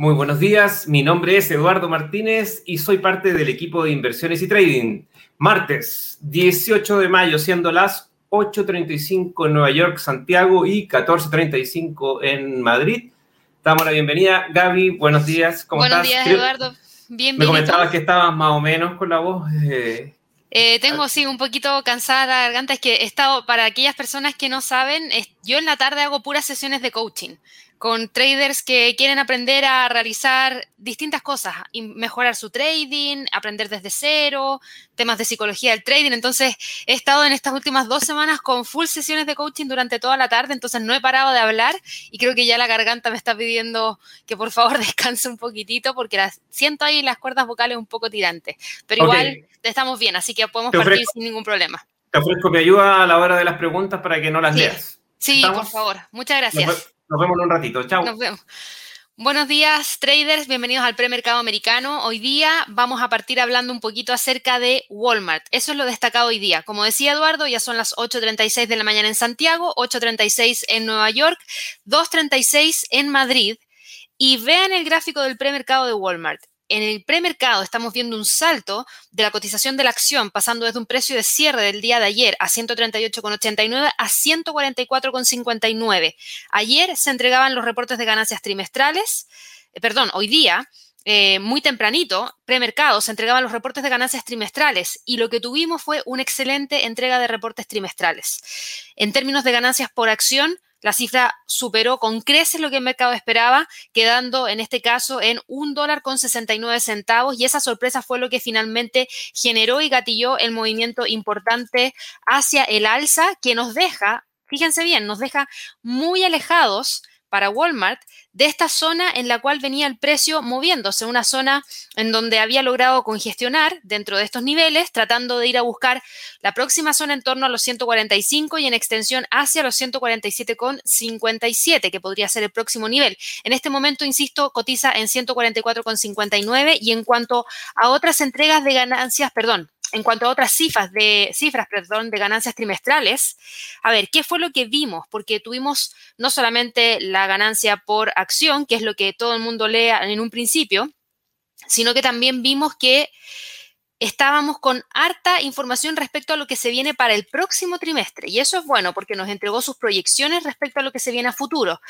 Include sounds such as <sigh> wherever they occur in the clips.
Muy buenos días, mi nombre es Eduardo Martínez y soy parte del equipo de inversiones y trading. Martes 18 de mayo, siendo las 8.35 en Nueva York, Santiago y 14.35 en Madrid. Damos la bienvenida. Gaby, buenos días. ¿Cómo buenos días, Eduardo. Bienvenido. Me comentabas que estabas más o menos con la voz. Eh, eh, tengo, sí, un poquito cansada la garganta. Es que he estado, para aquellas personas que no saben, yo en la tarde hago puras sesiones de coaching con traders que quieren aprender a realizar distintas cosas, mejorar su trading, aprender desde cero, temas de psicología del trading. Entonces, he estado en estas últimas dos semanas con full sesiones de coaching durante toda la tarde, entonces no he parado de hablar y creo que ya la garganta me está pidiendo que por favor <laughs> descanse un poquitito porque siento ahí las cuerdas vocales un poco tirantes. Pero igual estamos bien, así que podemos partir sin ningún problema. Te ofrezco mi ayuda a la hora de las preguntas para que no las leas. Sí, por favor. Muchas gracias. Nos vemos en un ratito. Chao. Nos vemos. Buenos días, traders. Bienvenidos al premercado americano. Hoy día vamos a partir hablando un poquito acerca de Walmart. Eso es lo destacado hoy día. Como decía Eduardo, ya son las 8.36 de la mañana en Santiago, 8.36 en Nueva York, 2.36 en Madrid. Y vean el gráfico del premercado de Walmart en el premercado estamos viendo un salto de la cotización de la acción, pasando desde un precio de cierre del día de ayer a 138,89 a 144,59. Ayer se entregaban los reportes de ganancias trimestrales, eh, perdón, hoy día. Eh, muy tempranito, premercado, se entregaban los reportes de ganancias trimestrales y lo que tuvimos fue una excelente entrega de reportes trimestrales. En términos de ganancias por acción, la cifra superó con creces lo que el mercado esperaba, quedando en este caso en un dólar con 69 centavos y esa sorpresa fue lo que finalmente generó y gatilló el movimiento importante hacia el alza que nos deja, fíjense bien, nos deja muy alejados para Walmart de esta zona en la cual venía el precio moviéndose, una zona en donde había logrado congestionar dentro de estos niveles, tratando de ir a buscar la próxima zona en torno a los 145 y en extensión hacia los 147,57, que podría ser el próximo nivel. En este momento, insisto, cotiza en 144,59 y en cuanto a otras entregas de ganancias, perdón, en cuanto a otras cifras de ganancias trimestrales, a ver, ¿qué fue lo que vimos? Porque tuvimos no solamente la ganancia por acción, que es lo que todo el mundo lee en un principio, sino que también vimos que estábamos con harta información respecto a lo que se viene para el próximo trimestre. Y eso es bueno porque nos entregó sus proyecciones respecto a lo que se viene a futuro.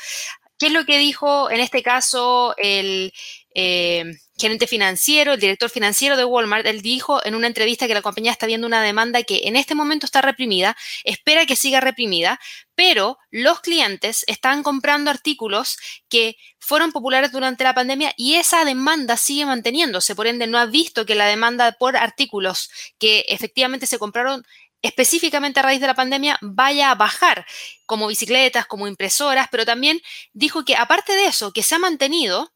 ¿Qué es lo que dijo en este caso el eh, gerente financiero, el director financiero de Walmart? Él dijo en una entrevista que la compañía está viendo una demanda que en este momento está reprimida, espera que siga reprimida, pero los clientes están comprando artículos que fueron populares durante la pandemia y esa demanda sigue manteniéndose. Por ende, no ha visto que la demanda por artículos que efectivamente se compraron específicamente a raíz de la pandemia vaya a bajar, como bicicletas, como impresoras, pero también dijo que aparte de eso, que se ha mantenido,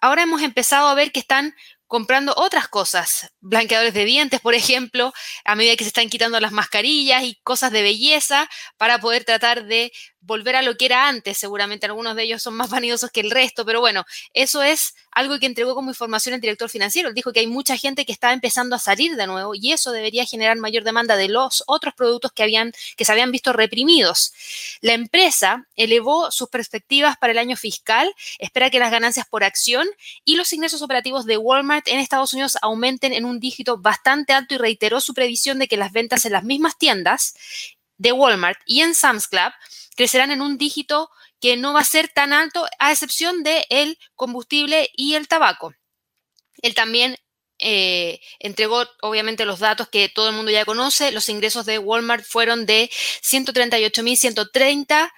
ahora hemos empezado a ver que están comprando otras cosas, blanqueadores de dientes, por ejemplo, a medida que se están quitando las mascarillas y cosas de belleza para poder tratar de volver a lo que era antes. Seguramente algunos de ellos son más vanidosos que el resto, pero bueno, eso es algo que entregó como información el director financiero. Él dijo que hay mucha gente que está empezando a salir de nuevo y eso debería generar mayor demanda de los otros productos que, habían, que se habían visto reprimidos. La empresa elevó sus perspectivas para el año fiscal, espera que las ganancias por acción y los ingresos operativos de Walmart en Estados Unidos aumenten en un dígito bastante alto y reiteró su previsión de que las ventas en las mismas tiendas de Walmart y en Sam's Club crecerán en un dígito que no va a ser tan alto, a excepción del el combustible y el tabaco. Él también eh, entregó obviamente los datos que todo el mundo ya conoce. Los ingresos de Walmart fueron de 138.130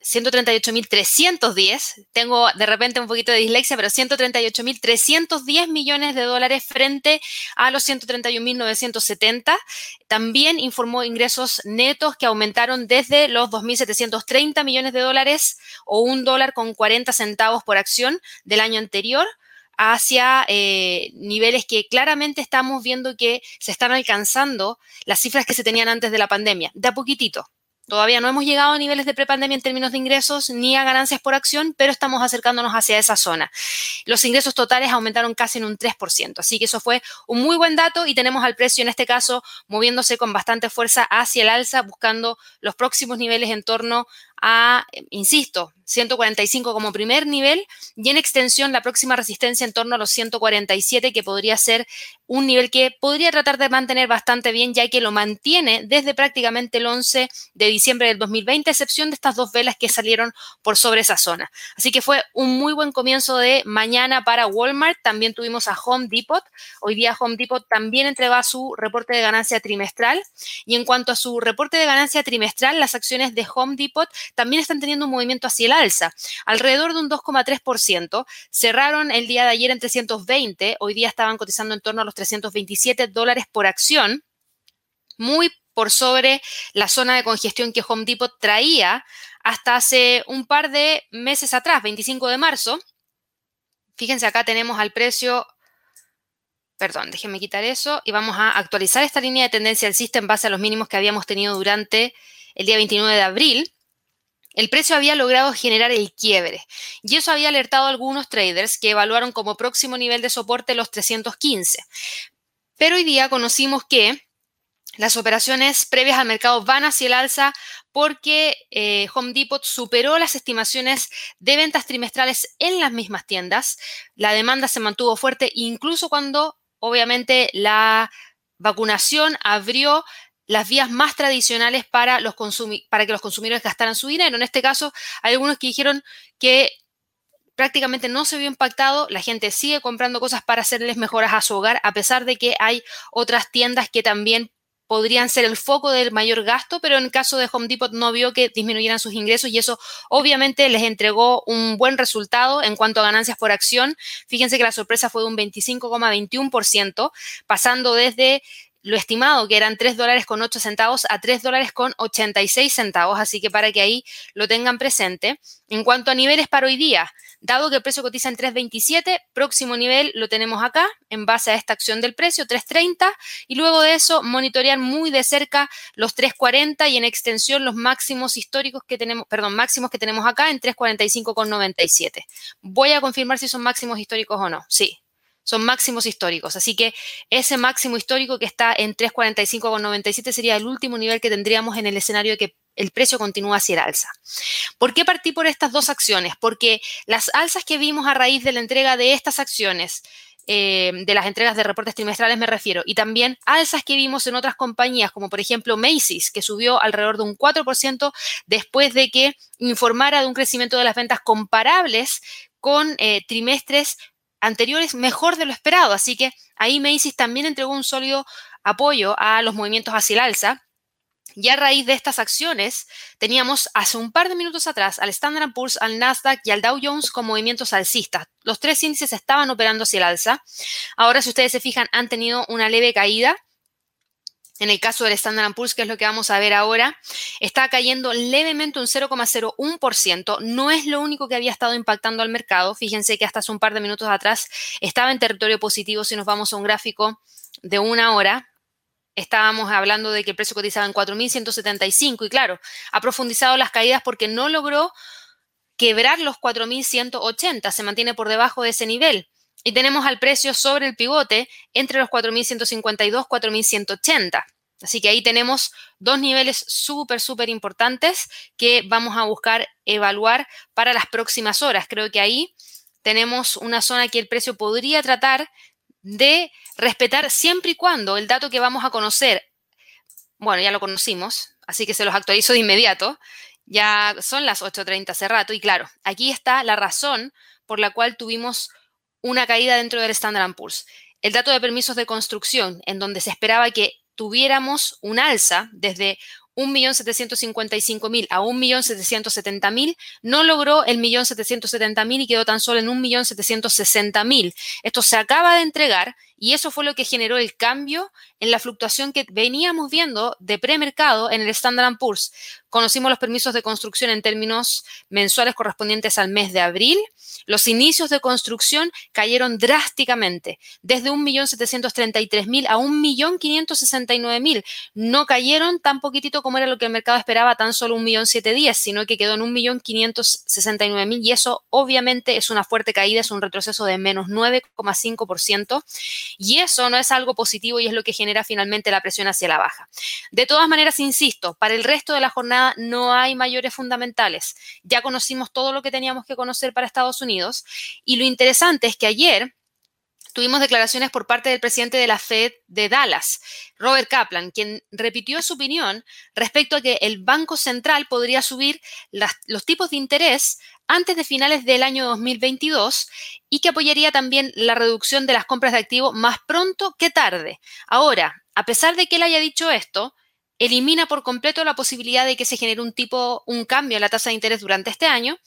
138.310, tengo de repente un poquito de dislexia, pero 138.310 millones de dólares frente a los 131.970. También informó ingresos netos que aumentaron desde los 2.730 millones de dólares o un dólar con 40 centavos por acción del año anterior hacia eh, niveles que claramente estamos viendo que se están alcanzando las cifras que se tenían antes de la pandemia, de a poquitito. Todavía no hemos llegado a niveles de prepandemia en términos de ingresos ni a ganancias por acción, pero estamos acercándonos hacia esa zona. Los ingresos totales aumentaron casi en un 3%, así que eso fue un muy buen dato y tenemos al precio en este caso moviéndose con bastante fuerza hacia el alza, buscando los próximos niveles en torno a, insisto, 145 como primer nivel y en extensión la próxima resistencia en torno a los 147 que podría ser un nivel que podría tratar de mantener bastante bien ya que lo mantiene desde prácticamente el 11 de diciembre del 2020, excepción de estas dos velas que salieron por sobre esa zona. Así que fue un muy buen comienzo de mañana para Walmart. También tuvimos a Home Depot. Hoy día Home Depot también entregó su reporte de ganancia trimestral. Y en cuanto a su reporte de ganancia trimestral, las acciones de Home Depot también están teniendo un movimiento hacia el alza, alrededor de un 2,3%. Cerraron el día de ayer en 320, hoy día estaban cotizando en torno a los 327 dólares por acción, muy por sobre la zona de congestión que Home Depot traía hasta hace un par de meses atrás, 25 de marzo. Fíjense, acá tenemos al precio, perdón, déjenme quitar eso, y vamos a actualizar esta línea de tendencia alcista en base a los mínimos que habíamos tenido durante el día 29 de abril el precio había logrado generar el quiebre y eso había alertado a algunos traders que evaluaron como próximo nivel de soporte los 315. Pero hoy día conocimos que las operaciones previas al mercado van hacia el alza porque eh, Home Depot superó las estimaciones de ventas trimestrales en las mismas tiendas. La demanda se mantuvo fuerte incluso cuando obviamente la vacunación abrió las vías más tradicionales para, los para que los consumidores gastaran su dinero. En este caso, hay algunos que dijeron que prácticamente no se vio impactado, la gente sigue comprando cosas para hacerles mejoras a su hogar, a pesar de que hay otras tiendas que también podrían ser el foco del mayor gasto, pero en el caso de Home Depot no vio que disminuyeran sus ingresos y eso obviamente les entregó un buen resultado en cuanto a ganancias por acción. Fíjense que la sorpresa fue de un 25,21%, pasando desde lo estimado, que eran 3 dólares con 8 centavos, a 3 dólares con 86 centavos, así que para que ahí lo tengan presente. En cuanto a niveles para hoy día, dado que el precio cotiza en 3.27, próximo nivel lo tenemos acá, en base a esta acción del precio, 3.30, y luego de eso monitorear muy de cerca los 3.40 y en extensión los máximos históricos que tenemos, perdón, máximos que tenemos acá en 3.45,97. Voy a confirmar si son máximos históricos o no. Sí, son máximos históricos. Así que ese máximo histórico que está en 345,97 sería el último nivel que tendríamos en el escenario de que el precio continúa hacia el alza. ¿Por qué partí por estas dos acciones? Porque las alzas que vimos a raíz de la entrega de estas acciones, eh, de las entregas de reportes trimestrales me refiero, y también alzas que vimos en otras compañías, como por ejemplo Macy's, que subió alrededor de un 4% después de que informara de un crecimiento de las ventas comparables con eh, trimestres anteriores mejor de lo esperado. Así que ahí Macy's también entregó un sólido apoyo a los movimientos hacia el alza. Y a raíz de estas acciones, teníamos hace un par de minutos atrás al Standard Poor's, al Nasdaq y al Dow Jones con movimientos alcistas. Los tres índices estaban operando hacia el alza. Ahora, si ustedes se fijan, han tenido una leve caída. En el caso del Standard Poor's, que es lo que vamos a ver ahora, está cayendo levemente un 0,01%. No es lo único que había estado impactando al mercado. Fíjense que hasta hace un par de minutos atrás estaba en territorio positivo. Si nos vamos a un gráfico de una hora, estábamos hablando de que el precio cotizaba en 4.175 y claro, ha profundizado las caídas porque no logró quebrar los 4.180, se mantiene por debajo de ese nivel. Y tenemos al precio sobre el pivote entre los 4.152 y 4.180. Así que ahí tenemos dos niveles súper, súper importantes que vamos a buscar evaluar para las próximas horas. Creo que ahí tenemos una zona que el precio podría tratar de respetar siempre y cuando el dato que vamos a conocer, bueno, ya lo conocimos, así que se los actualizo de inmediato, ya son las 8.30 hace rato y claro, aquí está la razón por la cual tuvimos una caída dentro del Standard Poor's. El dato de permisos de construcción, en donde se esperaba que tuviéramos un alza desde 1.755.000 a 1.770.000, no logró el 1.770.000 y quedó tan solo en 1.760.000. Esto se acaba de entregar y eso fue lo que generó el cambio en la fluctuación que veníamos viendo de premercado en el Standard Poor's. Conocimos los permisos de construcción en términos mensuales correspondientes al mes de abril. Los inicios de construcción cayeron drásticamente, desde 1.733.000 a 1.569.000. No cayeron tan poquitito como era lo que el mercado esperaba, tan solo 1.710.000, sino que quedó en 1.569.000 y eso obviamente es una fuerte caída, es un retroceso de menos 9,5%. Y eso no es algo positivo y es lo que genera finalmente la presión hacia la baja. De todas maneras, insisto, para el resto de la jornada no hay mayores fundamentales. Ya conocimos todo lo que teníamos que conocer para Estados Unidos y lo interesante es que ayer tuvimos declaraciones por parte del presidente de la Fed de Dallas, Robert Kaplan, quien repitió su opinión respecto a que el Banco Central podría subir los tipos de interés antes de finales del año 2022 y que apoyaría también la reducción de las compras de activos más pronto que tarde. Ahora, a pesar de que él haya dicho esto, elimina por completo la posibilidad de que se genere un tipo, un cambio en la tasa de interés durante este año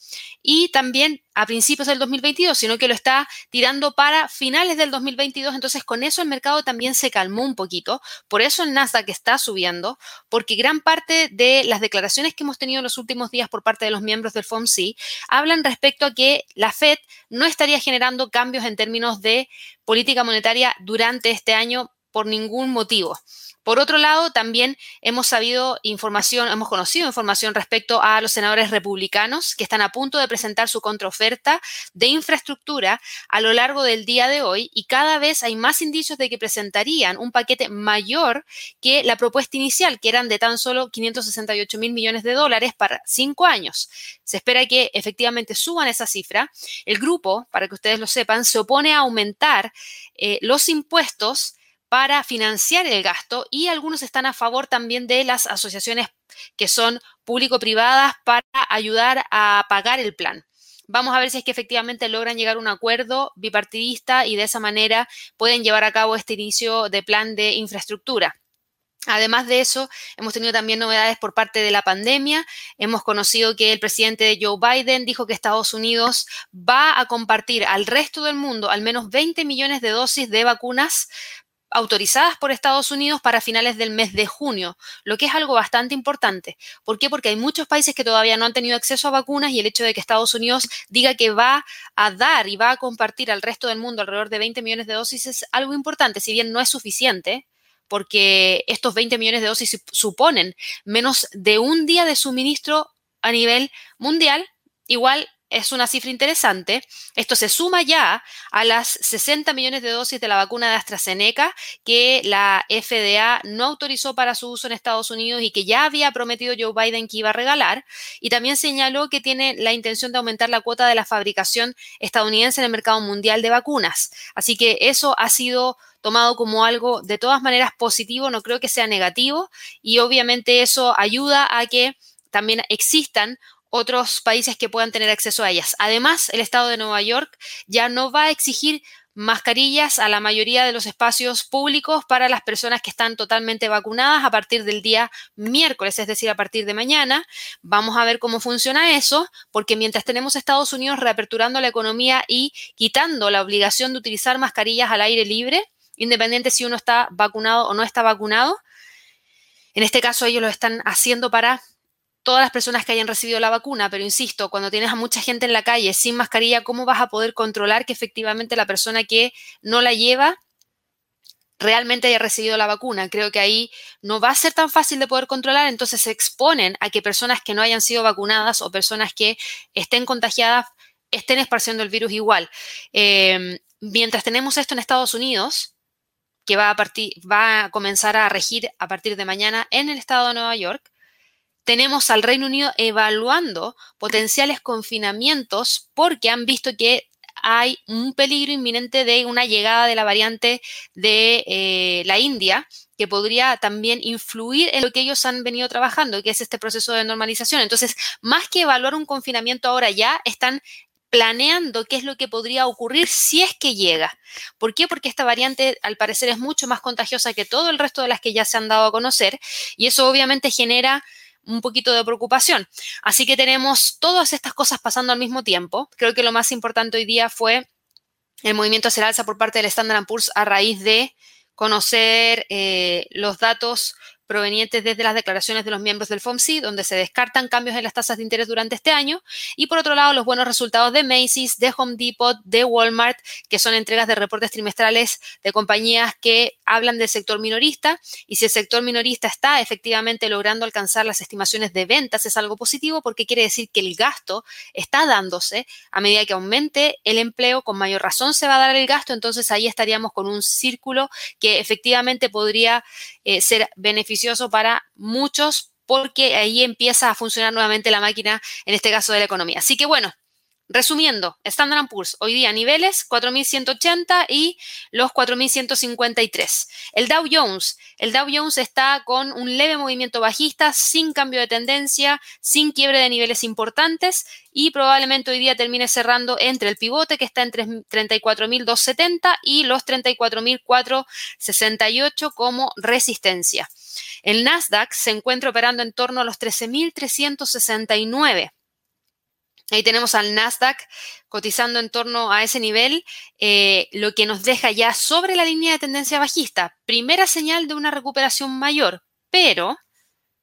y también a principios del 2022, sino que lo está tirando para finales del 2022. Entonces, con eso el mercado también se calmó un poquito. Por eso el Nasdaq está subiendo, porque gran parte de las declaraciones que hemos tenido en los últimos días por parte de los miembros del FOMC hablan respecto a que la Fed no estaría generando cambios en términos de política monetaria durante este año por ningún motivo. Por otro lado, también hemos sabido información, hemos conocido información respecto a los senadores republicanos que están a punto de presentar su contraoferta de infraestructura a lo largo del día de hoy y cada vez hay más indicios de que presentarían un paquete mayor que la propuesta inicial, que eran de tan solo 568 mil millones de dólares para cinco años. Se espera que efectivamente suban esa cifra. El grupo, para que ustedes lo sepan, se opone a aumentar eh, los impuestos para financiar el gasto y algunos están a favor también de las asociaciones que son público-privadas para ayudar a pagar el plan. Vamos a ver si es que efectivamente logran llegar a un acuerdo bipartidista y de esa manera pueden llevar a cabo este inicio de plan de infraestructura. Además de eso, hemos tenido también novedades por parte de la pandemia. Hemos conocido que el presidente Joe Biden dijo que Estados Unidos va a compartir al resto del mundo al menos 20 millones de dosis de vacunas autorizadas por Estados Unidos para finales del mes de junio, lo que es algo bastante importante. ¿Por qué? Porque hay muchos países que todavía no han tenido acceso a vacunas y el hecho de que Estados Unidos diga que va a dar y va a compartir al resto del mundo alrededor de 20 millones de dosis es algo importante, si bien no es suficiente, porque estos 20 millones de dosis suponen menos de un día de suministro a nivel mundial, igual es una cifra interesante. Esto se suma ya a las 60 millones de dosis de la vacuna de AstraZeneca que la FDA no autorizó para su uso en Estados Unidos y que ya había prometido Joe Biden que iba a regalar. Y también señaló que tiene la intención de aumentar la cuota de la fabricación estadounidense en el mercado mundial de vacunas. Así que eso ha sido tomado como algo de todas maneras positivo, no creo que sea negativo y obviamente eso ayuda a que también existan otros países que puedan tener acceso a ellas. Además, el estado de Nueva York ya no va a exigir mascarillas a la mayoría de los espacios públicos para las personas que están totalmente vacunadas a partir del día miércoles, es decir, a partir de mañana. Vamos a ver cómo funciona eso, porque mientras tenemos Estados Unidos reaperturando la economía y quitando la obligación de utilizar mascarillas al aire libre, independiente si uno está vacunado o no está vacunado, en este caso ellos lo están haciendo para todas las personas que hayan recibido la vacuna, pero insisto, cuando tienes a mucha gente en la calle sin mascarilla, ¿cómo vas a poder controlar que efectivamente la persona que no la lleva realmente haya recibido la vacuna? Creo que ahí no va a ser tan fácil de poder controlar, entonces se exponen a que personas que no hayan sido vacunadas o personas que estén contagiadas estén esparciendo el virus igual. Em, mientras tenemos esto en Estados Unidos, que va a, partir, va a comenzar a regir a partir de mañana en el estado de Nueva York, tenemos al Reino Unido evaluando potenciales confinamientos porque han visto que hay un peligro inminente de una llegada de la variante de eh, la India que podría también influir en lo que ellos han venido trabajando, que es este proceso de normalización. Entonces, más que evaluar un confinamiento ahora ya, están planeando qué es lo que podría ocurrir si es que llega. ¿Por qué? Porque esta variante al parecer es mucho más contagiosa que todo el resto de las que ya se han dado a conocer y eso obviamente genera un poquito de preocupación. Así que tenemos todas estas cosas pasando al mismo tiempo. Creo que lo más importante hoy día fue el movimiento hacia el alza por parte del Standard Poor's a raíz de conocer eh, los datos provenientes desde las declaraciones de los miembros del FOMC, donde se descartan cambios en las tasas de interés durante este año, y por otro lado los buenos resultados de Macy's, de Home Depot, de Walmart, que son entregas de reportes trimestrales de compañías que hablan del sector minorista, y si el sector minorista está efectivamente logrando alcanzar las estimaciones de ventas, es algo positivo porque quiere decir que el gasto está dándose. A medida que aumente el empleo, con mayor razón se va a dar el gasto, entonces ahí estaríamos con un círculo que efectivamente podría eh, ser beneficioso para muchos porque ahí empieza a funcionar nuevamente la máquina, en este caso de la economía. Así que bueno, Resumiendo, Standard Poor's hoy día niveles 4.180 y los 4.153. El Dow Jones, el Dow Jones está con un leve movimiento bajista, sin cambio de tendencia, sin quiebre de niveles importantes y probablemente hoy día termine cerrando entre el pivote que está en 34.270 y los 34.468 como resistencia. El Nasdaq se encuentra operando en torno a los 13.369. Ahí tenemos al Nasdaq cotizando en torno a ese nivel, eh, lo que nos deja ya sobre la línea de tendencia bajista. Primera señal de una recuperación mayor, pero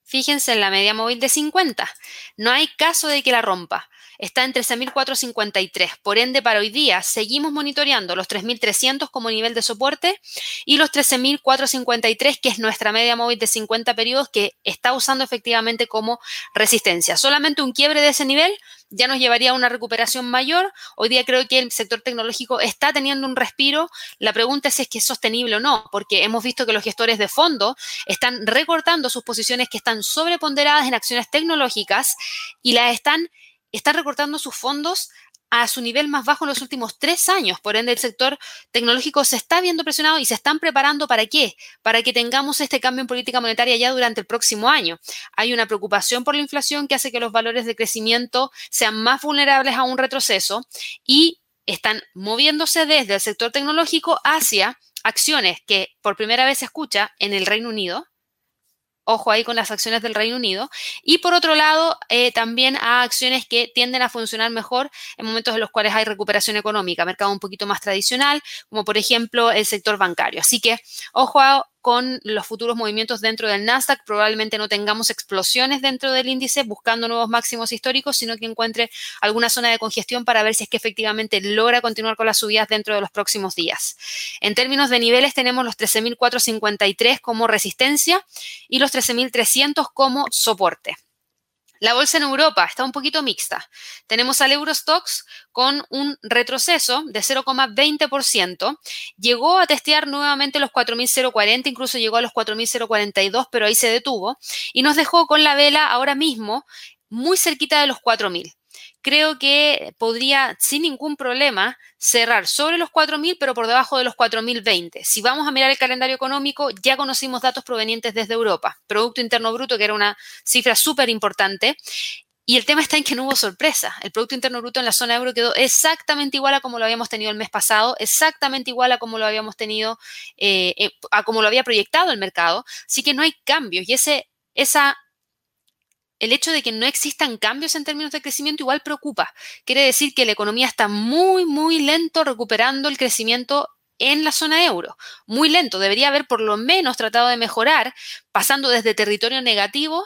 fíjense en la media móvil de 50. No hay caso de que la rompa está en 13.453. Por ende, para hoy día seguimos monitoreando los 3.300 como nivel de soporte y los 13.453, que es nuestra media móvil de 50 periodos, que está usando efectivamente como resistencia. Solamente un quiebre de ese nivel ya nos llevaría a una recuperación mayor. Hoy día creo que el sector tecnológico está teniendo un respiro. La pregunta es si es que es sostenible o no, porque hemos visto que los gestores de fondo están recortando sus posiciones que están sobreponderadas en acciones tecnológicas y las están está recortando sus fondos a su nivel más bajo en los últimos tres años. Por ende, el sector tecnológico se está viendo presionado y se están preparando para qué? Para que tengamos este cambio en política monetaria ya durante el próximo año. Hay una preocupación por la inflación que hace que los valores de crecimiento sean más vulnerables a un retroceso y están moviéndose desde el sector tecnológico hacia acciones que por primera vez se escucha en el Reino Unido, ojo ahí con las acciones del Reino Unido. Y por otro lado, eh, también a acciones que tienden a funcionar mejor en momentos en los cuales hay recuperación económica, mercado un poquito más tradicional, como por ejemplo el sector bancario. Así que ojo a con los futuros movimientos dentro del Nasdaq. Probablemente no tengamos explosiones dentro del índice buscando nuevos máximos históricos, sino que encuentre alguna zona de congestión para ver si es que efectivamente logra continuar con las subidas dentro de los próximos días. En términos de niveles tenemos los 13.453 como resistencia y los 13.300 como soporte. La bolsa en Europa está un poquito mixta. Tenemos al Eurostox con un retroceso de 0,20%. Llegó a testear nuevamente los 4.040, incluso llegó a los 4.042, pero ahí se detuvo. Y nos dejó con la vela ahora mismo muy cerquita de los 4.000 creo que podría sin ningún problema cerrar sobre los 4.000, pero por debajo de los 4.020. Si vamos a mirar el calendario económico, ya conocimos datos provenientes desde Europa. Producto Interno Bruto, que era una cifra súper importante. Y el tema está en que no hubo sorpresa. El Producto Interno Bruto en la zona euro quedó exactamente igual a como lo habíamos tenido el mes pasado, exactamente igual a como lo habíamos tenido, eh, eh, a como lo había proyectado el mercado. Así que no hay cambios. Y ese, esa el hecho de que no existan cambios en términos de crecimiento igual preocupa. Quiere decir que la economía está muy, muy lento recuperando el crecimiento en la zona euro. Muy lento. Debería haber por lo menos tratado de mejorar, pasando desde territorio negativo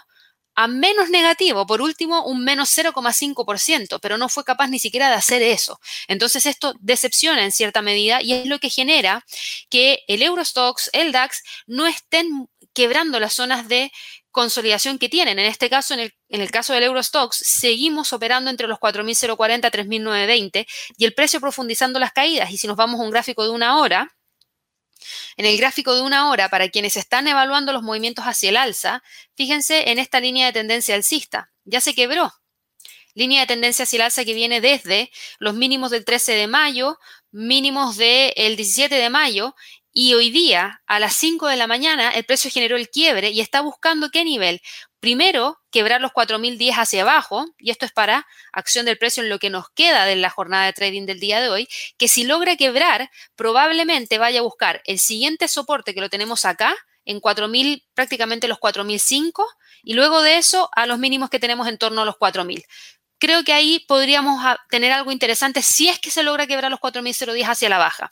a menos negativo, por último, un menos 0,5%, pero no fue capaz ni siquiera de hacer eso. Entonces esto decepciona en cierta medida y es lo que genera que el Eurostox, el DAX, no estén quebrando las zonas de consolidación que tienen. En este caso, en el, caso del Eurostox, seguimos operando entre los 4.040 a 3.920 y el precio profundizando las caídas. Y si nos vamos a un gráfico de una hora, en el gráfico de una hora, para quienes están evaluando los movimientos hacia el alza, fíjense en esta línea de tendencia alcista. Ya se quebró. Línea de tendencia hacia el alza que viene desde los mínimos del 13 de mayo, mínimos del 17 de mayo y hoy día, a las 5 de la mañana, el precio generó el quiebre y está buscando qué nivel. Primero, quebrar los 4.010 hacia abajo, y esto es para acción del precio en lo que nos queda de la jornada de trading del día de hoy, que si logra quebrar, probablemente vaya a buscar el siguiente soporte que lo tenemos acá, en 4.000, prácticamente los 4.005, y luego de eso a los mínimos que tenemos en torno a los 4.000 creo que ahí podríamos tener algo interesante si es que se logra quebrar los 4.010 hacia la baja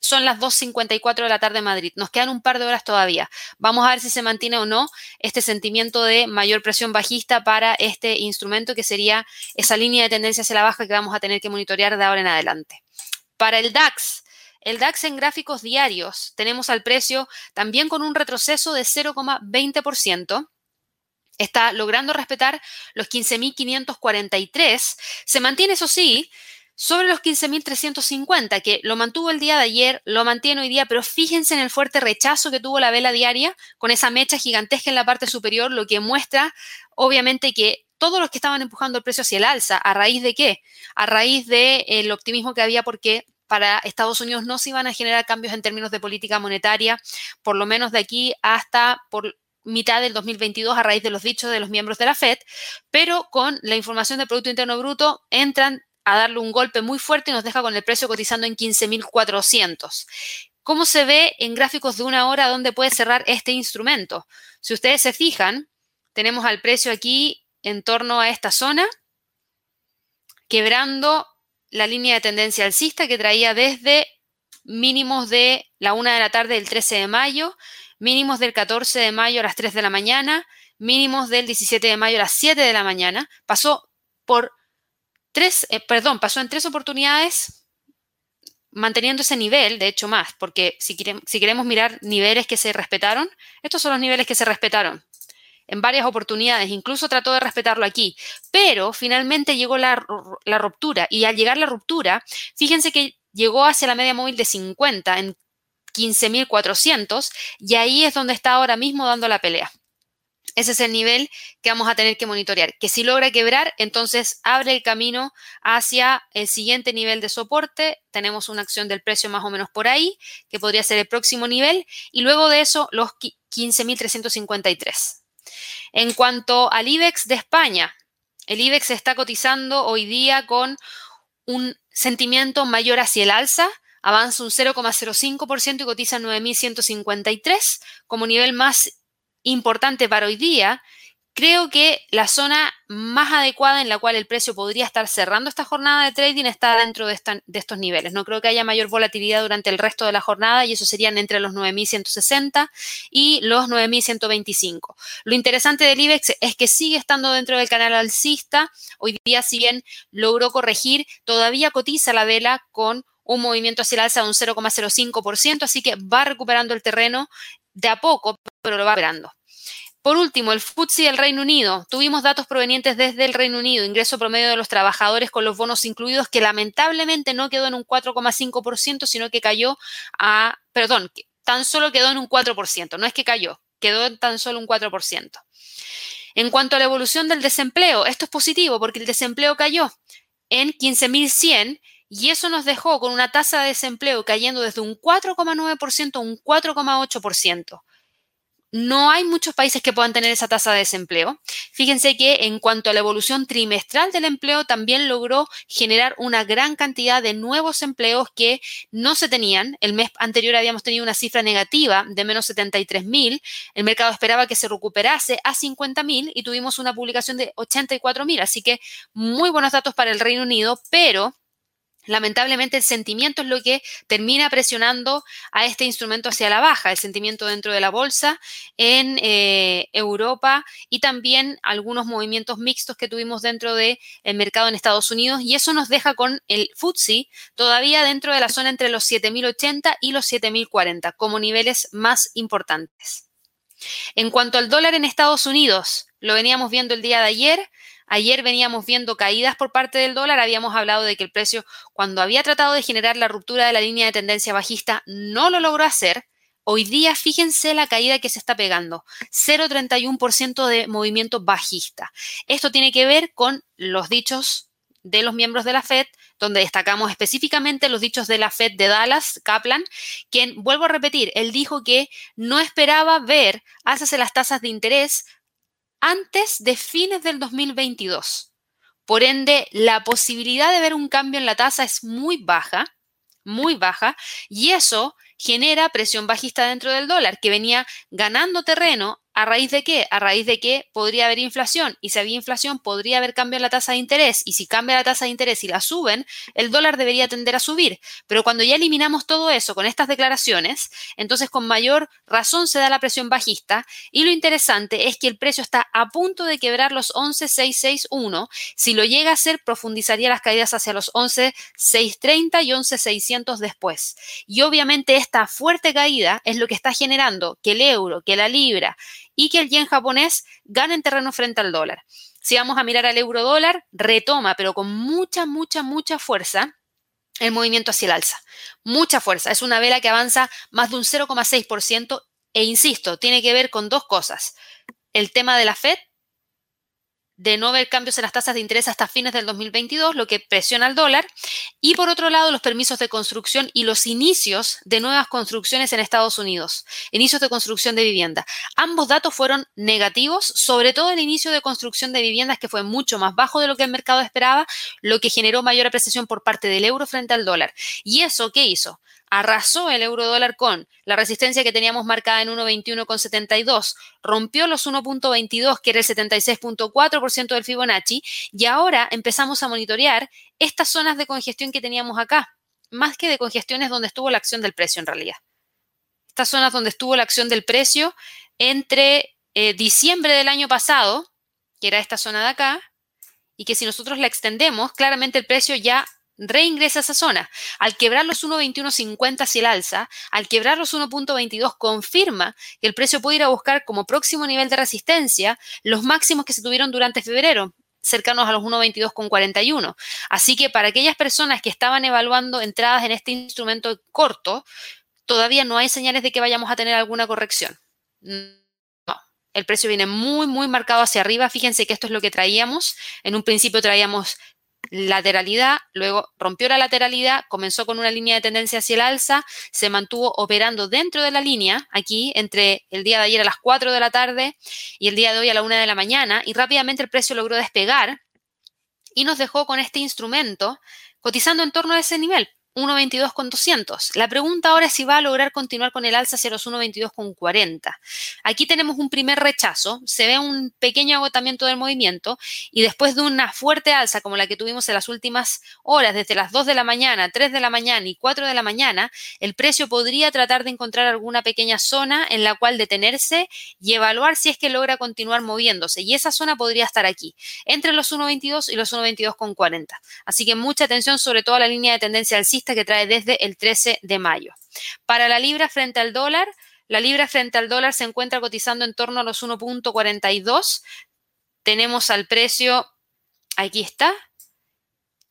son las 2.54 de la tarde en Madrid. Nos quedan un par de horas todavía. Vamos a ver si se mantiene o no este sentimiento de mayor presión bajista para este instrumento que sería esa línea de tendencia hacia la baja que vamos a tener que monitorear de ahora en adelante. Para el DAX, el DAX en gráficos diarios tenemos al precio también con un retroceso de 0,20% está logrando respetar los 15.543. Se mantiene, eso sí, sobre los 15.350, que lo mantuvo el día de ayer, lo mantiene hoy día, pero fíjense en el fuerte rechazo que tuvo la vela diaria con esa mecha gigantesca en la parte superior, lo que muestra, obviamente, que todos los que estaban empujando el precio hacia el alza, ¿a raíz de qué? A raíz del optimismo que había porque para Estados Unidos no se iban a generar cambios en términos de política monetaria, por lo menos de aquí hasta por mitad del 2022 a raíz de los dichos de los miembros de la Fed, pero con la información del Producto Interno Bruto entran a darle un golpe muy fuerte y nos deja con el precio cotizando en 15.400. ¿Cómo se ve en gráficos de una hora dónde puede cerrar este instrumento? Si ustedes se fijan, tenemos al precio aquí en torno a esta zona, quebrando la línea de tendencia alcista que traía desde mínimos de la una de la tarde del 13 de mayo mínimos del 14 de mayo a las 3 de la mañana, mínimos del 17 de mayo a las 7 de la mañana. Pasó por tres, eh, perdón, pasó en tres oportunidades manteniendo ese nivel, de hecho más, porque si, si queremos mirar niveles que se respetaron, estos son los niveles que se respetaron en varias oportunidades, incluso trató de respetarlo aquí, pero finalmente llegó la, la, ruptura y al llegar la ruptura, fíjense que llegó hacia la media móvil de 50 en 15.400 y ahí es donde está ahora mismo dando la pelea. Ese es el nivel que vamos a tener que monitorear. Que si logra quebrar, entonces abre el camino hacia el siguiente nivel de soporte. Tenemos una acción del precio más o menos por ahí, que podría ser el próximo nivel. Y luego de eso, los 15.353. En cuanto al IBEX de España, el IBEX está cotizando hoy día con un sentimiento mayor hacia el alza avanza un 0,05% y cotiza en 9.153 como nivel más importante para hoy día. Creo que la zona más adecuada en la cual el precio podría estar cerrando esta jornada de trading está dentro de, estos niveles. No creo que haya mayor volatilidad durante el resto de la jornada y eso serían entre los 9.160 y los 9.125. Lo interesante del IBEX es que sigue estando dentro del canal alcista. Hoy día, si bien logró corregir, todavía cotiza la vela con un movimiento hacia el alza de un 0,05%, así que va recuperando el terreno de a poco, pero lo va recuperando. Por último, el FTSE del Reino Unido. Tuvimos datos provenientes desde el Reino Unido, ingreso promedio de los trabajadores con los bonos incluidos, que lamentablemente no quedó en un 4,5%, sino que cayó a, perdón, tan solo quedó en un 4%, no es que cayó, quedó en tan solo un 4%. En cuanto a la evolución del desempleo, esto es positivo porque el desempleo cayó en 15.100 y eso nos dejó con una tasa de desempleo cayendo desde un 4,9% a un 4,8%. No hay muchos países que puedan tener esa tasa de desempleo. Fíjense que en cuanto a la evolución trimestral del empleo, también logró generar una gran cantidad de nuevos empleos que no se tenían. El mes anterior habíamos tenido una cifra negativa de menos 73 mil. El mercado esperaba que se recuperase a 50 mil y tuvimos una publicación de 84 mil. Así que muy buenos datos para el Reino Unido, pero Lamentablemente el sentimiento es lo que termina presionando a este instrumento hacia la baja, el sentimiento dentro de la bolsa en eh, Europa y también algunos movimientos mixtos que tuvimos dentro del mercado en Estados Unidos y eso nos deja con el FTSE todavía dentro de la zona entre los 7.080 y los 7.040 como niveles más importantes. En cuanto al dólar en Estados Unidos, lo veníamos viendo el día de ayer, Ayer veníamos viendo caídas por parte del dólar, habíamos hablado de que el precio, cuando había tratado de generar la ruptura de la línea de tendencia bajista, no lo logró hacer. Hoy día, fíjense la caída que se está pegando, 0,31% de movimiento bajista. Esto tiene que ver con los dichos de los miembros de la Fed, donde destacamos específicamente los dichos de la Fed de Dallas, Kaplan, quien, vuelvo a repetir, él dijo que no esperaba ver alzas en las tasas de interés antes de fines del 2022. Por ende, la posibilidad de ver un cambio en la tasa es muy baja, muy baja, y eso genera presión bajista dentro del dólar, que venía ganando terreno ¿A raíz de qué? A raíz de que podría haber inflación y si había inflación podría haber cambio en la tasa de interés y si cambia la tasa de interés y la suben, el dólar debería tender a subir. Pero cuando ya eliminamos todo eso con estas declaraciones, entonces con mayor razón se da la presión bajista y lo interesante es que el precio está a punto de quebrar los 11.661. Si lo llega a hacer, profundizaría las caídas hacia los 11.630 y 11.600 después. Y obviamente esta fuerte caída es lo que está generando que el euro, que la libra y que el yen japonés gane en terreno frente al dólar. Si vamos a mirar al euro dólar, retoma, pero con mucha, mucha, mucha fuerza el movimiento hacia el alza. Mucha fuerza. Es una vela que avanza más de un 0,6% e insisto, tiene que ver con dos cosas. El tema de la Fed, de no ver cambios en las tasas de interés hasta fines del 2022, lo que presiona al dólar, y por otro lado los permisos de construcción y los inicios de nuevas construcciones en Estados Unidos, inicios de construcción de vivienda. Ambos datos fueron negativos, sobre todo el inicio de construcción de viviendas que fue mucho más bajo de lo que el mercado esperaba, lo que generó mayor apreciación por parte del euro frente al dólar. ¿Y eso qué hizo? Arrasó el euro dólar con la resistencia que teníamos marcada en 1.21,72, rompió los 1.22, que era el 76.4% del Fibonacci, y ahora empezamos a monitorear estas zonas de congestión que teníamos acá, más que de congestiones donde estuvo la acción del precio en realidad. Estas zonas donde estuvo la acción del precio entre eh, diciembre del año pasado, que era esta zona de acá, y que si nosotros la extendemos, claramente el precio ya reingresa a esa zona. Al quebrar los 1.2150 hacia el alza, al quebrar los 1.22 confirma que el precio puede ir a buscar como próximo nivel de resistencia los máximos que se tuvieron durante febrero, cercanos a los 1.22,41. Así que para aquellas personas que estaban evaluando entradas en este instrumento corto, todavía no hay señales de que vayamos a tener alguna corrección. No, el precio viene muy, muy marcado hacia arriba. Fíjense que esto es lo que traíamos. En un principio traíamos lateralidad, luego rompió la lateralidad, comenzó con una línea de tendencia hacia el alza, se mantuvo operando dentro de la línea, aquí entre el día de ayer a las 4 de la tarde y el día de hoy a la 1 de la mañana, y rápidamente el precio logró despegar y nos dejó con este instrumento cotizando en torno a ese nivel. 1.22,200. La pregunta ahora es si va a lograr continuar con el alza hacia los 1.22,40. Aquí tenemos un primer rechazo, se ve un pequeño agotamiento del movimiento y después de una fuerte alza como la que tuvimos en las últimas horas, desde las 2 de la mañana, 3 de la mañana y 4 de la mañana, el precio podría tratar de encontrar alguna pequeña zona en la cual detenerse y evaluar si es que logra continuar moviéndose. Y esa zona podría estar aquí, entre los 1.22 y los 1.22,40. Así que mucha atención sobre todo a la línea de tendencia alcista que trae desde el 13 de mayo. Para la libra frente al dólar, la libra frente al dólar se encuentra cotizando en torno a los 1.42. Tenemos al precio, aquí está,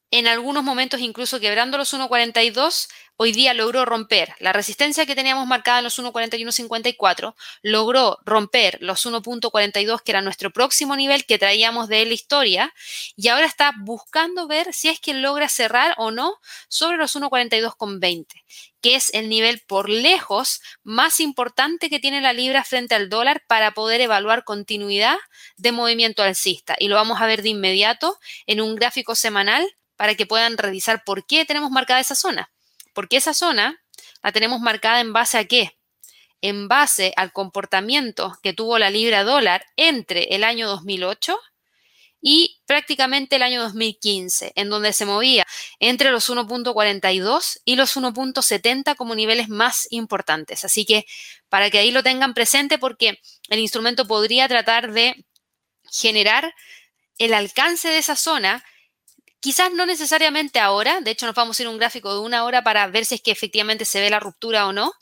en algunos momentos incluso quebrando los 1.42, hoy día logró romper la resistencia que teníamos marcada en los 1.41.54, logró romper los 1.42 que era nuestro próximo nivel que traíamos de la historia y ahora está buscando ver si es que logra cerrar o no sobre los 1.42.20, que es el nivel por lejos más importante que tiene la libra frente al dólar para poder evaluar continuidad de movimiento alcista. Y lo vamos a ver de inmediato en un gráfico semanal para que puedan revisar por qué tenemos marcada esa zona. Porque esa zona la tenemos marcada en base a qué? En base al comportamiento que tuvo la libra dólar entre el año 2008 y prácticamente el año 2015, en donde se movía entre los 1.42 y los 1.70 como niveles más importantes. Así que para que ahí lo tengan presente porque el instrumento podría tratar de generar el alcance de esa zona Quizás no necesariamente ahora, de hecho nos vamos a ir a un gráfico de una hora para ver si es que efectivamente se ve la ruptura o no,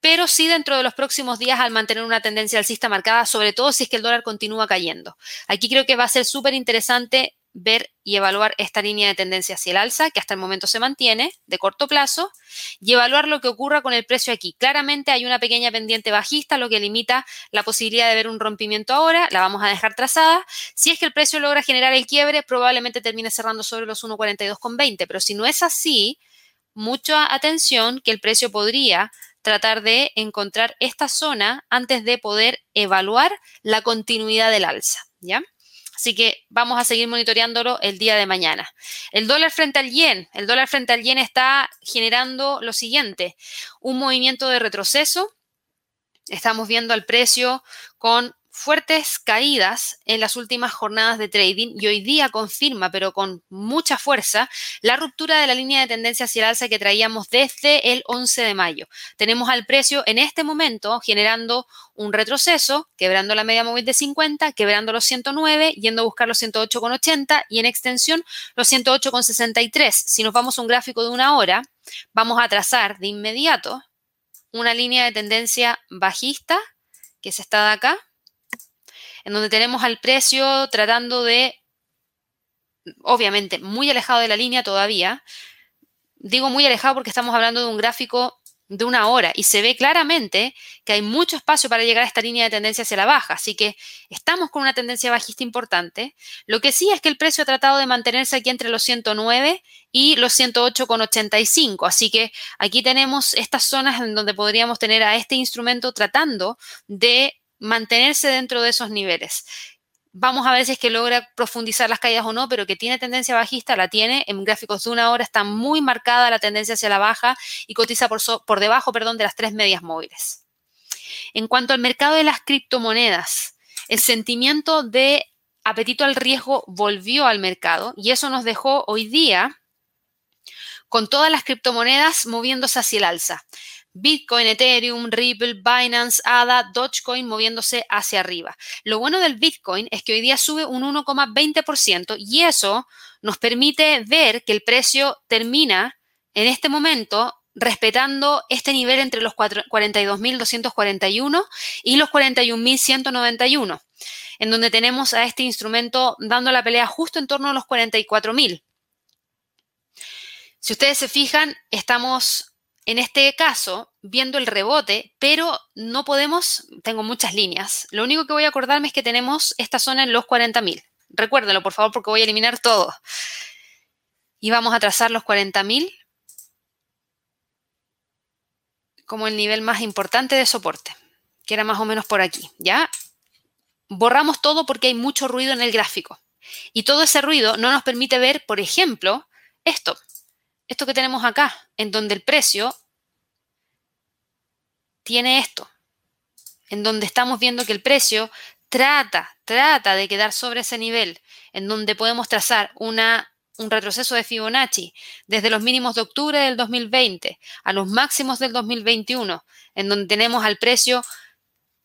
pero sí dentro de los próximos días al mantener una tendencia alcista marcada, sobre todo si es que el dólar continúa cayendo. Aquí creo que va a ser súper interesante ver y evaluar esta línea de tendencia hacia el alza, que hasta el momento se mantiene de corto plazo, y evaluar lo que ocurra con el precio aquí. Claramente hay una pequeña pendiente bajista, lo que limita la posibilidad de ver un rompimiento ahora, la vamos a dejar trazada. Si es que el precio logra generar el quiebre, probablemente termine cerrando sobre los 1.42,20, pero si no es así, mucha atención que el precio podría tratar de encontrar esta zona antes de poder evaluar la continuidad del alza, ¿ya? Así que vamos a seguir monitoreándolo el día de mañana. El dólar frente al yen. El dólar frente al yen está generando lo siguiente, un movimiento de retroceso. Estamos viendo al precio con fuertes caídas en las últimas jornadas de trading y hoy día confirma, pero con mucha fuerza, la ruptura de la línea de tendencia hacia el alza que traíamos desde el 11 de mayo. Tenemos al precio en este momento generando un retroceso, quebrando la media móvil de 50, quebrando los 109, yendo a buscar los 108,80 y en extensión los 108,63. Si nos vamos a un gráfico de una hora, vamos a trazar de inmediato una línea de tendencia bajista, que es esta de acá, en donde tenemos al precio tratando de, obviamente, muy alejado de la línea todavía. Digo muy alejado porque estamos hablando de un gráfico de una hora y se ve claramente que hay mucho espacio para llegar a esta línea de tendencia hacia la baja. Así que estamos con una tendencia bajista importante. Lo que sí es que el precio ha tratado de mantenerse aquí entre los 109 y los 108,85. Así que aquí tenemos estas zonas en donde podríamos tener a este instrumento tratando de mantenerse dentro de esos niveles. Vamos a ver si es que logra profundizar las caídas o no, pero que tiene tendencia bajista, la tiene. En gráficos de una hora está muy marcada la tendencia hacia la baja y cotiza por, por debajo perdón, de las tres medias móviles. En cuanto al mercado de las criptomonedas, el sentimiento de apetito al riesgo volvió al mercado y eso nos dejó hoy día con todas las criptomonedas moviéndose hacia el alza. Bitcoin, Ethereum, Ripple, Binance, ADA, Dogecoin moviéndose hacia arriba. Lo bueno del Bitcoin es que hoy día sube un 1,20% y eso nos permite ver que el precio termina en este momento respetando este nivel entre los 42.241 y los 41.191, en donde tenemos a este instrumento dando la pelea justo en torno a los 44.000. Si ustedes se fijan, estamos en este caso, viendo el rebote, pero no podemos, tengo muchas líneas. Lo único que voy a acordarme es que tenemos esta zona en los 40.000. Recuérdenlo, por favor, porque voy a eliminar todo. Y vamos a trazar los 40.000 como el nivel más importante de soporte, que era más o menos por aquí, ¿ya? Borramos todo porque hay mucho ruido en el gráfico. Y todo ese ruido no nos permite ver, por ejemplo, esto esto que tenemos acá, en donde el precio tiene esto, en donde estamos viendo que el precio trata, trata de quedar sobre ese nivel, en donde podemos trazar una, un retroceso de Fibonacci desde los mínimos de octubre del 2020 a los máximos del 2021, en donde tenemos al precio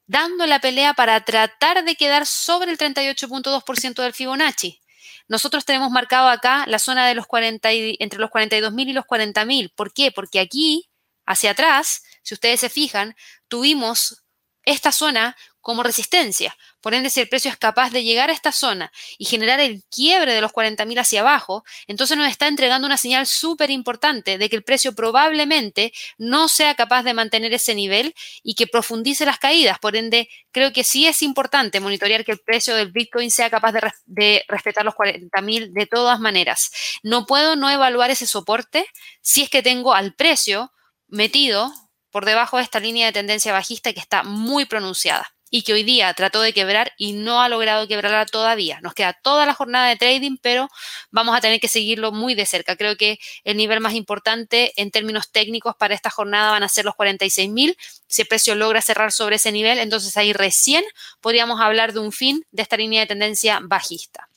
dando la pelea para tratar de quedar sobre el 38.2% del Fibonacci. Nosotros tenemos marcado acá la zona de los 40 entre los 42.000 y los 40.000. ¿Por qué? Porque aquí, hacia atrás, si ustedes se fijan, tuvimos esta zona como resistencia. Por ende, si el precio es capaz de llegar a esta zona y generar el quiebre de los 40.000 hacia abajo, entonces nos está entregando una señal súper importante de que el precio probablemente no sea capaz de mantener ese nivel y que profundice las caídas. Por ende, creo que sí es importante monitorear que el precio del Bitcoin sea capaz de, respetar los 40.000 de todas maneras. No puedo no evaluar ese soporte si es que tengo al precio metido por debajo de esta línea de tendencia bajista que está muy pronunciada y que hoy día trató de quebrar y no ha logrado quebrarla todavía. Nos queda toda la jornada de trading, pero vamos a tener que seguirlo muy de cerca. Creo que el nivel más importante en términos técnicos para esta jornada van a ser los 46.000. Si el precio logra cerrar sobre ese nivel, entonces ahí recién podríamos hablar de un fin de esta línea de tendencia bajista.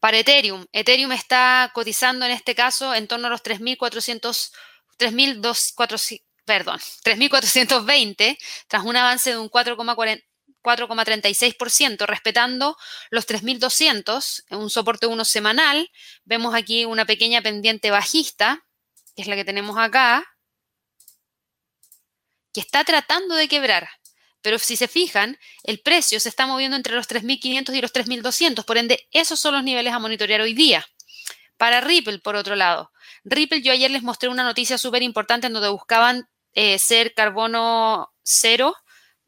Para Ethereum, Ethereum está cotizando en este caso en torno a los 3.400, 3.400 perdón, 3.420, tras un avance de un 4,36%, respetando los 3.200, un soporte 1 semanal. Vemos aquí una pequeña pendiente bajista, que es la que tenemos acá, que está tratando de quebrar. Pero si se fijan, el precio se está moviendo entre los 3.500 y los 3.200. Por ende, esos son los niveles a monitorear hoy día. Para Ripple, por otro lado. Ripple, yo ayer les mostré una noticia súper importante en donde buscaban eh, ser carbono cero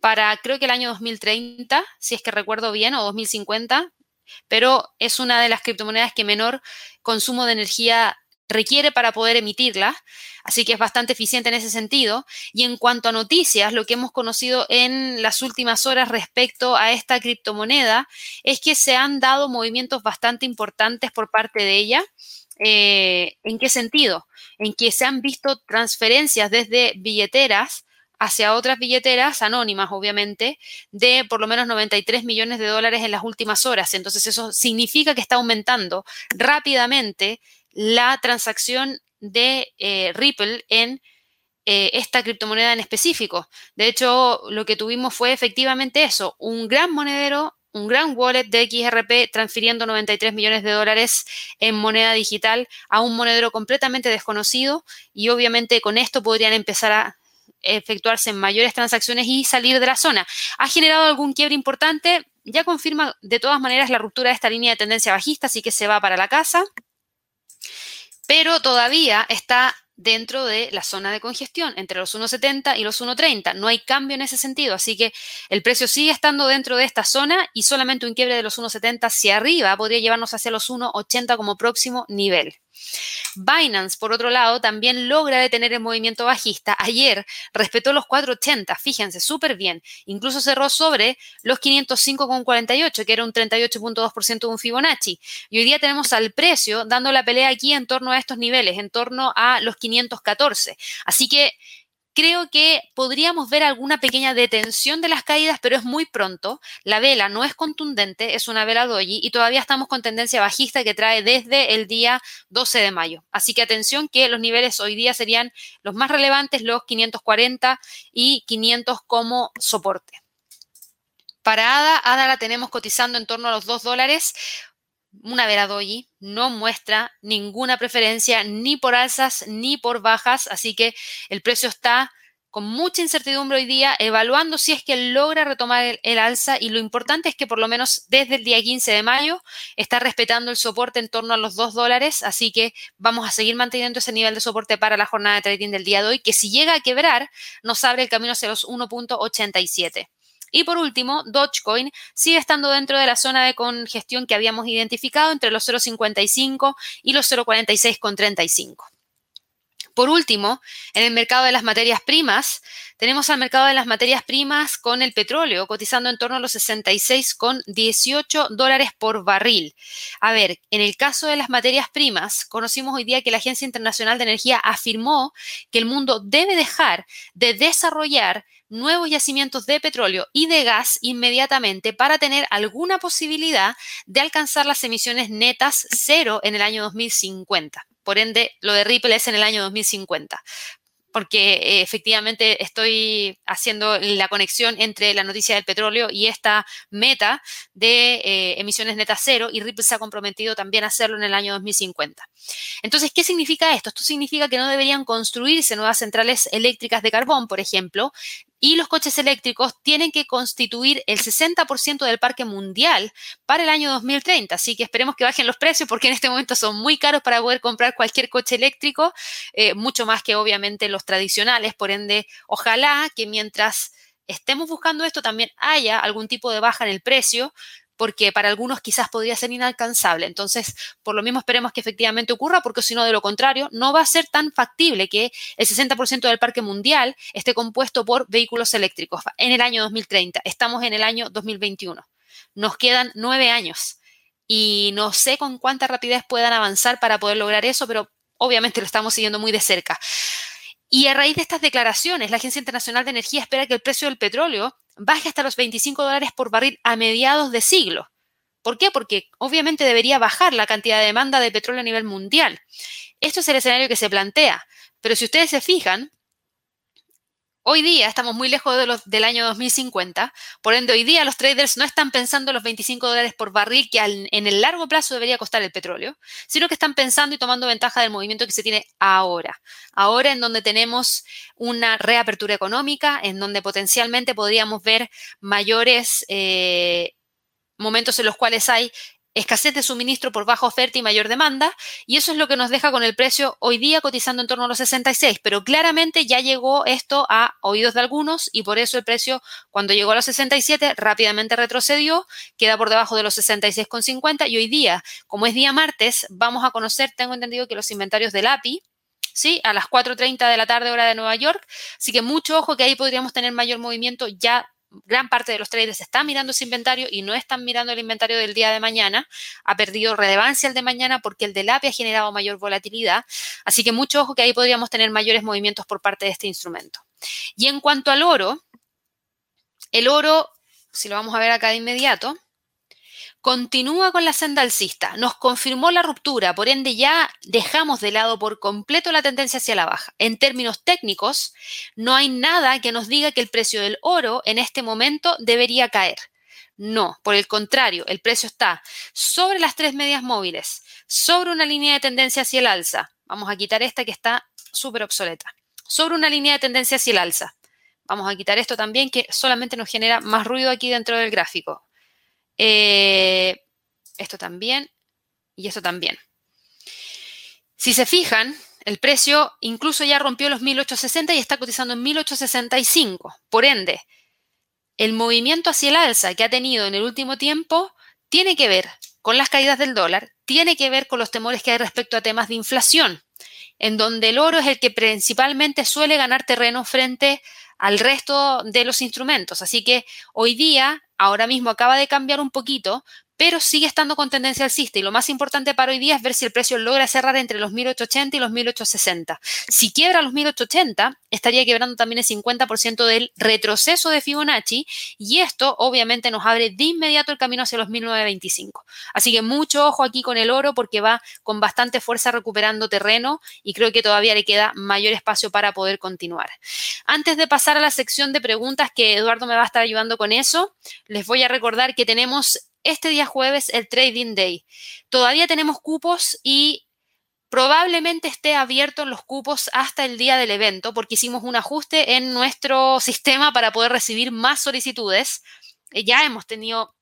para creo que el año 2030, si es que recuerdo bien, o 2050, pero es una de las criptomonedas que menor consumo de energía requiere para poder emitirla, así que es bastante eficiente en ese sentido. Y en cuanto a noticias, lo que hemos conocido en las últimas horas respecto a esta criptomoneda es que se han dado movimientos bastante importantes por parte de ella. Eh, ¿En qué sentido? En que se han visto transferencias desde billeteras hacia otras billeteras anónimas, obviamente, de por lo menos 93 millones de dólares en las últimas horas. Entonces eso significa que está aumentando rápidamente la transacción de eh, Ripple en eh, esta criptomoneda en específico. De hecho, lo que tuvimos fue efectivamente eso, un gran monedero, un gran wallet de XRP transfiriendo 93 millones de dólares en moneda digital a un monedero completamente desconocido y obviamente con esto podrían empezar a efectuarse mayores transacciones y salir de la zona. ¿Ha generado algún quiebre importante? Ya confirma de todas maneras la ruptura de esta línea de tendencia bajista, así que se va para la casa pero todavía está dentro de la zona de congestión, entre los 1,70 y los 1,30. No hay cambio en ese sentido, así que el precio sigue estando dentro de esta zona y solamente un quiebre de los 1,70 hacia arriba podría llevarnos hacia los 1,80 como próximo nivel. Binance, por otro lado, también logra detener el movimiento bajista. Ayer respetó los 480, fíjense, súper bien. Incluso cerró sobre los 505,48, que era un 38.2% de un Fibonacci. Y hoy día tenemos al precio dando la pelea aquí en torno a estos niveles, en torno a los 514. Así que Creo que podríamos ver alguna pequeña detención de las caídas, pero es muy pronto. La vela no es contundente, es una vela doji y todavía estamos con tendencia bajista que trae desde el día 12 de mayo. Así que atención que los niveles hoy día serían los más relevantes, los 540 y 500 como soporte. Para ADA, ADA la tenemos cotizando en torno a los 2 dólares una vera doji no muestra ninguna preferencia ni por alzas ni por bajas, así que el precio está con mucha incertidumbre hoy día, evaluando si es que logra retomar el, alza y lo importante es que por lo menos desde el día 15 de mayo está respetando el soporte en torno a los 2 dólares, así que vamos a seguir manteniendo ese nivel de soporte para la jornada de trading del día de hoy, que si llega a quebrar nos abre el camino hacia los 1.87. Y por último, Dogecoin sigue estando dentro de la zona de congestión que habíamos identificado entre los 0,55 y los 0,46,35. Por último, en el mercado de las materias primas, tenemos al mercado de las materias primas con el petróleo cotizando en torno a los 66,18 dólares por barril. A ver, en el caso de las materias primas, conocimos hoy día que la Agencia Internacional de Energía afirmó que el mundo debe dejar de desarrollar nuevos yacimientos de petróleo y de gas inmediatamente para tener alguna posibilidad de alcanzar las emisiones netas cero en el año 2050. Por ende, lo de Ripple es en el año 2050 porque eh, efectivamente estoy haciendo la conexión entre la noticia del petróleo y esta meta de eh, emisiones netas cero y Ripple se ha comprometido también a hacerlo en el año 2050. Entonces, ¿qué significa esto? Esto significa que no deberían construirse nuevas centrales eléctricas de carbón, por ejemplo, y los coches eléctricos tienen que constituir el 60% del parque mundial para el año 2030. Así que esperemos que bajen los precios porque en este momento son muy caros para poder comprar cualquier coche eléctrico, eh, mucho más que obviamente los tradicionales. Por ende, ojalá que mientras estemos buscando esto también haya algún tipo de baja en el precio, porque para algunos quizás podría ser inalcanzable. Entonces, por lo mismo esperemos que efectivamente ocurra, porque si no, de lo contrario, no va a ser tan factible que el 60% del parque mundial esté compuesto por vehículos eléctricos en el año 2030. Estamos en el año 2021. Nos quedan nueve años y no sé con cuánta rapidez puedan avanzar para poder lograr eso, pero obviamente lo estamos siguiendo muy de cerca. Y a raíz de estas declaraciones, la Agencia Internacional de Energía espera que el precio del petróleo baje hasta los 25 dólares por barril a mediados de siglo. ¿Por qué? Porque obviamente debería bajar la cantidad de demanda de petróleo a nivel mundial. Esto es el escenario que se plantea. Pero si ustedes se fijan, Hoy día estamos muy lejos del año 2050, por ende hoy día los traders no están pensando los 25 dólares por barril que en el largo plazo debería costar el petróleo, sino que están pensando y tomando ventaja del movimiento que se tiene ahora. Ahora en donde tenemos una reapertura económica, en donde potencialmente podríamos ver mayores eh, momentos en los cuales hay escasez de suministro por baja oferta y mayor demanda, y eso es lo que nos deja con el precio hoy día cotizando en torno a los 66, pero claramente ya llegó esto a oídos de algunos y por eso el precio cuando llegó a los 67 rápidamente retrocedió, queda por debajo de los 66,50 y hoy día, como es día martes, vamos a conocer, tengo entendido que los inventarios del API, ¿sí? A las 4.30 de la tarde hora de Nueva York, así que mucho ojo que ahí podríamos tener mayor movimiento ya gran parte de los traders está mirando ese inventario y no están mirando el inventario del día de mañana. Ha perdido relevancia el de mañana porque el del API ha generado mayor volatilidad. Así que mucho ojo que ahí podríamos tener mayores movimientos por parte de este instrumento. Y en cuanto al oro, el oro, si lo vamos a ver acá de inmediato, continúa con la senda alcista, nos confirmó la ruptura, por ende ya dejamos de lado por completo la tendencia hacia la baja. En términos técnicos, no hay nada que nos diga que el precio del oro en este momento debería caer. No, por el contrario, el precio está sobre las tres medias móviles, sobre una línea de tendencia hacia el alza. Vamos a quitar esta que está súper obsoleta. Sobre una línea de tendencia hacia el alza. Vamos a quitar esto también que solamente nos genera más ruido aquí dentro del gráfico. Eh, esto también y esto también. Si se fijan, el precio incluso ya rompió los 1860 y está cotizando en 1865. Por ende, el movimiento hacia el alza que ha tenido en el último tiempo tiene que ver con las caídas del dólar, tiene que ver con los temores que hay respecto a temas de inflación, en donde el oro es el que principalmente suele ganar terreno frente al resto de los instrumentos. Así que hoy día ahora mismo acaba de cambiar un poquito, pero sigue estando con tendencia alcista y lo más importante para hoy día es ver si el precio logra cerrar entre los 1880 y los 1860. Si quiebra los 1880, estaría quebrando también el 50% del retroceso de Fibonacci y esto obviamente nos abre de inmediato el camino hacia los 1925. Así que mucho ojo aquí con el oro porque va con bastante fuerza recuperando terreno y creo que todavía le queda mayor espacio para poder continuar. Antes de pasar a la sección de preguntas que Eduardo me va a estar ayudando con eso, les voy a recordar que tenemos este día jueves el Trading Day. Todavía tenemos cupos y probablemente esté abierto los cupos hasta el día del evento porque hicimos un ajuste en nuestro sistema para poder recibir más solicitudes. Eh, ya hemos tenido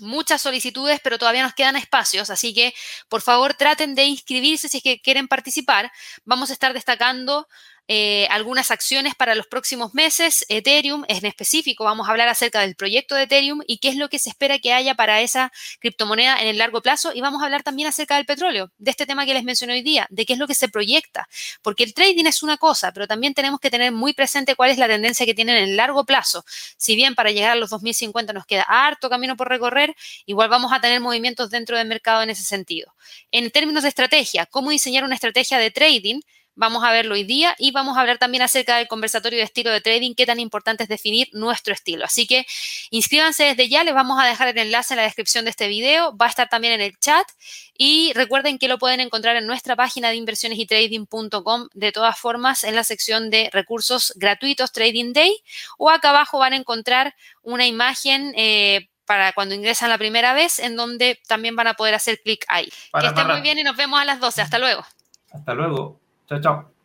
muchas solicitudes, pero todavía nos quedan espacios, así que por favor traten de inscribirse si es que quieren participar. Vamos a estar destacando eh, algunas acciones para los próximos meses. Ethereum en específico, vamos a hablar acerca del proyecto de Ethereum y qué es lo que se espera que haya para esa criptomoneda en el largo plazo. Y vamos a hablar también acerca del petróleo, de este tema que les mencioné hoy día, de qué es lo que se proyecta. Porque el trading es una cosa, pero también tenemos que tener muy presente cuál es la tendencia que tienen en el largo plazo. Si bien para llegar a los 2050 nos queda harto camino por recorrer, igual vamos a tener movimientos dentro del mercado en ese sentido. En términos de estrategia, cómo diseñar una estrategia de trading, Vamos a verlo hoy día y vamos a hablar también acerca del conversatorio de estilo de trading, qué tan importante es definir nuestro estilo. Así que inscríbanse desde ya, les vamos a dejar el enlace en la descripción de este video, va a estar también en el chat y recuerden que lo pueden encontrar en nuestra página de inversiones y trading.com, de todas formas en la sección de recursos gratuitos Trading Day o acá abajo van a encontrar una imagen. Eh, para cuando ingresan la primera vez, en donde también van a poder hacer clic ahí. que estén muy bien y nos vemos a las 12. Hasta luego. Hasta luego. Chao, chao.